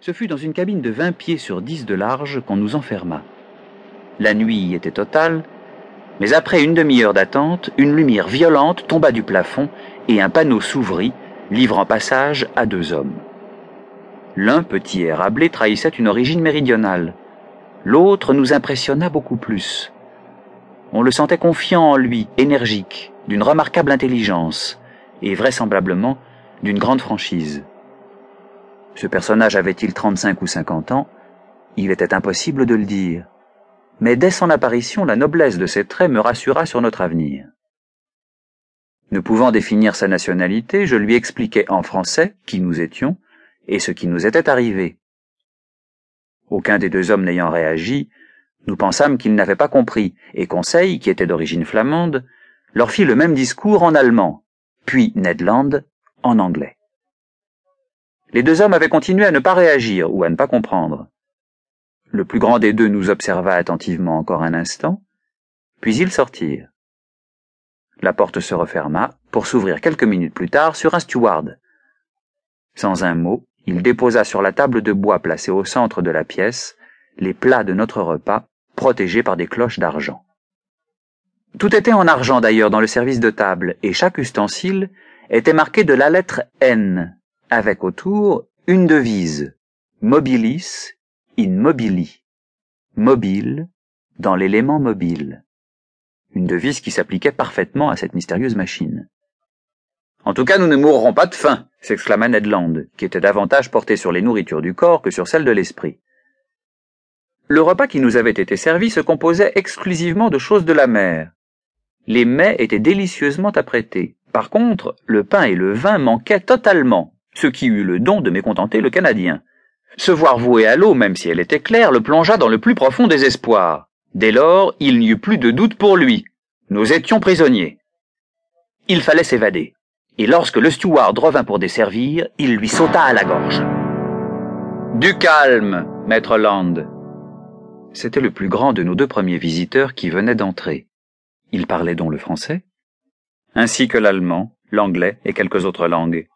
Ce fut dans une cabine de 20 pieds sur 10 de large qu'on nous enferma. La nuit était totale, mais après une demi-heure d'attente, une lumière violente tomba du plafond et un panneau s'ouvrit, livrant passage à deux hommes. L'un, petit et rablé, trahissait une origine méridionale. L'autre nous impressionna beaucoup plus. On le sentait confiant en lui, énergique, d'une remarquable intelligence, et vraisemblablement d'une grande franchise. Ce personnage avait-il 35 ou 50 ans? Il était impossible de le dire. Mais dès son apparition, la noblesse de ses traits me rassura sur notre avenir. Ne pouvant définir sa nationalité, je lui expliquai en français qui nous étions et ce qui nous était arrivé. Aucun des deux hommes n'ayant réagi, nous pensâmes qu'ils n'avaient pas compris, et Conseil, qui était d'origine flamande, leur fit le même discours en allemand, puis Ned Land en anglais. Les deux hommes avaient continué à ne pas réagir ou à ne pas comprendre. Le plus grand des deux nous observa attentivement encore un instant, puis ils sortirent. La porte se referma pour s'ouvrir quelques minutes plus tard sur un steward. Sans un mot, il déposa sur la table de bois placée au centre de la pièce les plats de notre repas, protégés par des cloches d'argent. Tout était en argent d'ailleurs dans le service de table, et chaque ustensile était marqué de la lettre N avec autour une devise Mobilis in mobili, mobile dans l'élément mobile. Une devise qui s'appliquait parfaitement à cette mystérieuse machine. En tout cas, nous ne mourrons pas de faim, s'exclama Ned Land, qui était davantage porté sur les nourritures du corps que sur celles de l'esprit. Le repas qui nous avait été servi se composait exclusivement de choses de la mer. Les mets étaient délicieusement apprêtés. Par contre, le pain et le vin manquaient totalement, ce qui eut le don de mécontenter le Canadien. Se voir voué à l'eau, même si elle était claire, le plongea dans le plus profond désespoir. Dès lors, il n'y eut plus de doute pour lui. Nous étions prisonniers. Il fallait s'évader. Et lorsque le steward revint pour desservir, il lui sauta à la gorge. Du calme, maître Land. C'était le plus grand de nos deux premiers visiteurs qui venait d'entrer. Il parlait donc le français, ainsi que l'allemand, l'anglais et quelques autres langues.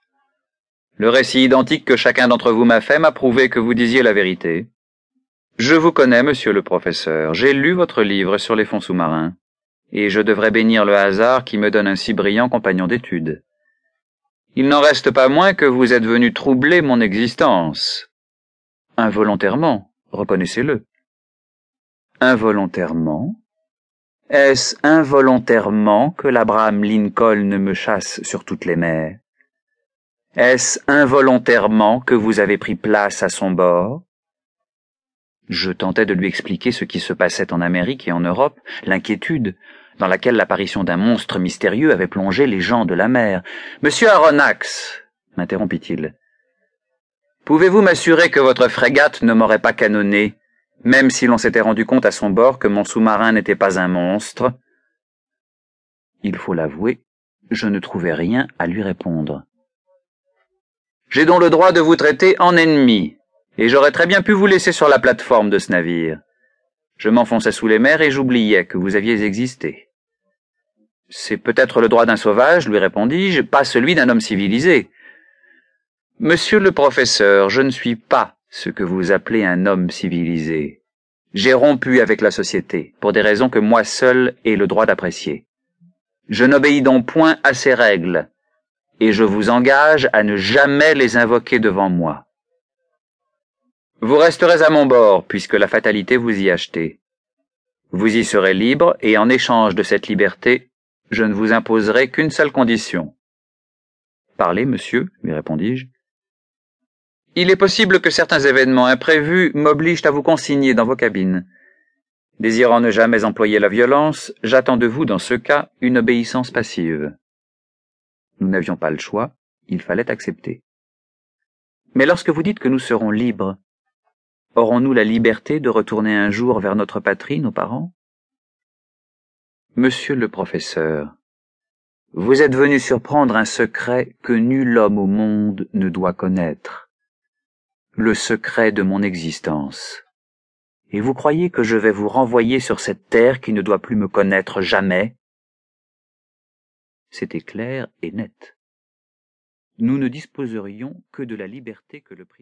Le récit identique que chacun d'entre vous m'a fait m'a prouvé que vous disiez la vérité. Je vous connais, monsieur le professeur. J'ai lu votre livre sur les fonds sous-marins. Et je devrais bénir le hasard qui me donne un si brillant compagnon d'études. Il n'en reste pas moins que vous êtes venu troubler mon existence. Involontairement, reconnaissez-le. Involontairement? Est-ce involontairement que l'Abraham Lincoln me chasse sur toutes les mers? Est-ce involontairement que vous avez pris place à son bord? Je tentais de lui expliquer ce qui se passait en Amérique et en Europe, l'inquiétude dans laquelle l'apparition d'un monstre mystérieux avait plongé les gens de la mer. Monsieur Aronnax, m'interrompit-il, pouvez-vous m'assurer que votre frégate ne m'aurait pas canonné, même si l'on s'était rendu compte à son bord que mon sous-marin n'était pas un monstre? Il faut l'avouer, je ne trouvais rien à lui répondre. J'ai donc le droit de vous traiter en ennemi, et j'aurais très bien pu vous laisser sur la plateforme de ce navire. Je m'enfonçais sous les mers et j'oubliais que vous aviez existé. C'est peut-être le droit d'un sauvage, lui répondis-je, pas celui d'un homme civilisé. Monsieur le professeur, je ne suis pas ce que vous appelez un homme civilisé. J'ai rompu avec la société, pour des raisons que moi seul ai le droit d'apprécier. Je n'obéis donc point à ses règles, et je vous engage à ne jamais les invoquer devant moi. Vous resterez à mon bord, puisque la fatalité vous y achetez. Vous y serez libre, et en échange de cette liberté, je ne vous imposerai qu'une seule condition. Parlez, monsieur, lui répondis-je. Il est possible que certains événements imprévus m'obligent à vous consigner dans vos cabines. Désirant ne jamais employer la violence, j'attends de vous, dans ce cas, une obéissance passive. Nous n'avions pas le choix, il fallait accepter. Mais lorsque vous dites que nous serons libres, aurons-nous la liberté de retourner un jour vers notre patrie, nos parents? Monsieur le professeur, vous êtes venu surprendre un secret que nul homme au monde ne doit connaître, le secret de mon existence. Et vous croyez que je vais vous renvoyer sur cette terre qui ne doit plus me connaître jamais? C'était clair et net. Nous ne disposerions que de la liberté que le prisonnier